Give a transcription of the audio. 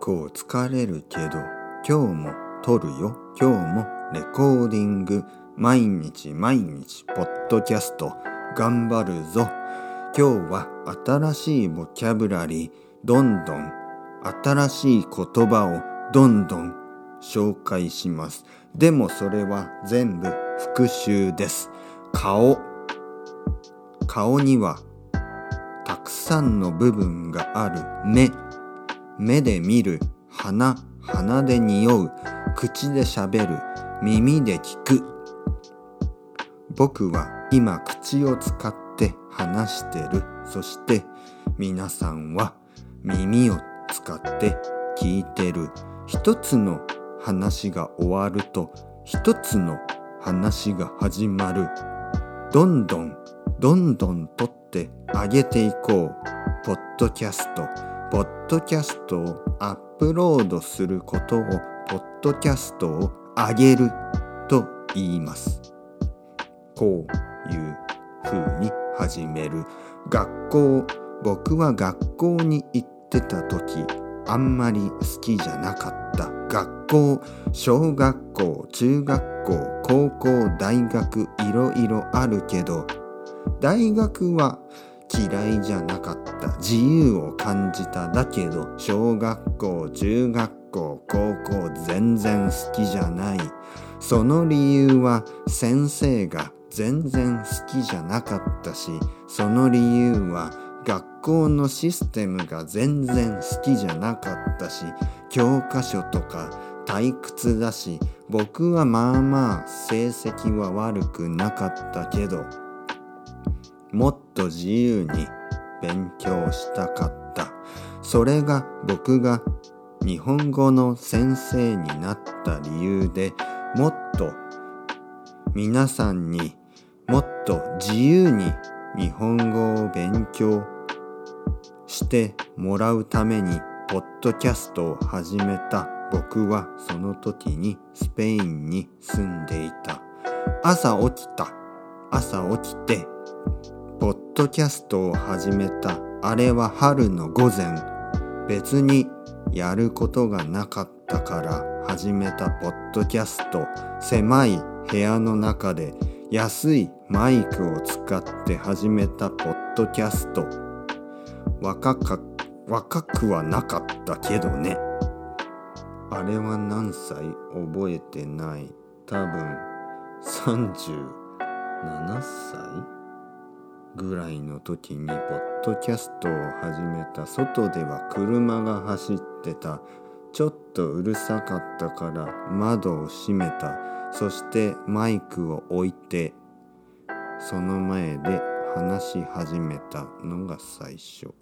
構疲れるけど今日も撮るよ。今日もレコーディング。毎日毎日ポッドキャスト。頑張るぞ。今日は新しいボキャブラリー。どんどん新しい言葉をどんどん紹介します。でもそれは全部復習です。顔。顔にはたくさんの部分がある。目。目で見る。鼻。鼻で匂う。口でしゃべる。耳で聞く。僕は今口を使って話してる。そして皆さんは耳を使って聞いてる。一つの話が終わると一つの話が始まる。どんどんどんどん取ってあげていこう。ポッドキャスト。ポッドキャストをアップロードすることをポッドキャストを上げると言います。こういうふうに始める。学校僕は学校に行ってた時あんまり好きじゃなかった。学校小学校中学校高校大学いろいろあるけど大学は嫌いじゃなかった。自由を感じただけど小学校中学校高校全然好きじゃない。その理由は先生が全然好きじゃなかったしその理由は学校のシステムが全然好きじゃなかったし教科書とか退屈だし僕はまあまあ成績は悪くなかったけどもっと自由に勉強したかった。それが僕が日本語の先生になった理由でもっと皆さんにもっと自由に日本語を勉強してもらうためにポッドキャストを始めた。僕はその時にスペインに住んでいた。朝起きた。朝起きてポッドキャストを始めた。あれは春の午前。別にやることがなかったから始めたポッドキャスト。狭い部屋の中で安いマイクを使って始めたポッドキャスト。若か若くはなかったけどね。あれは何歳？覚えてない。多分37歳？ぐらいの時にポッドキャストを始めた。外では車が走ってた。ちょっとうるさかったから窓を閉めた。そしてマイクを置いてその前で話し始めたのが最初。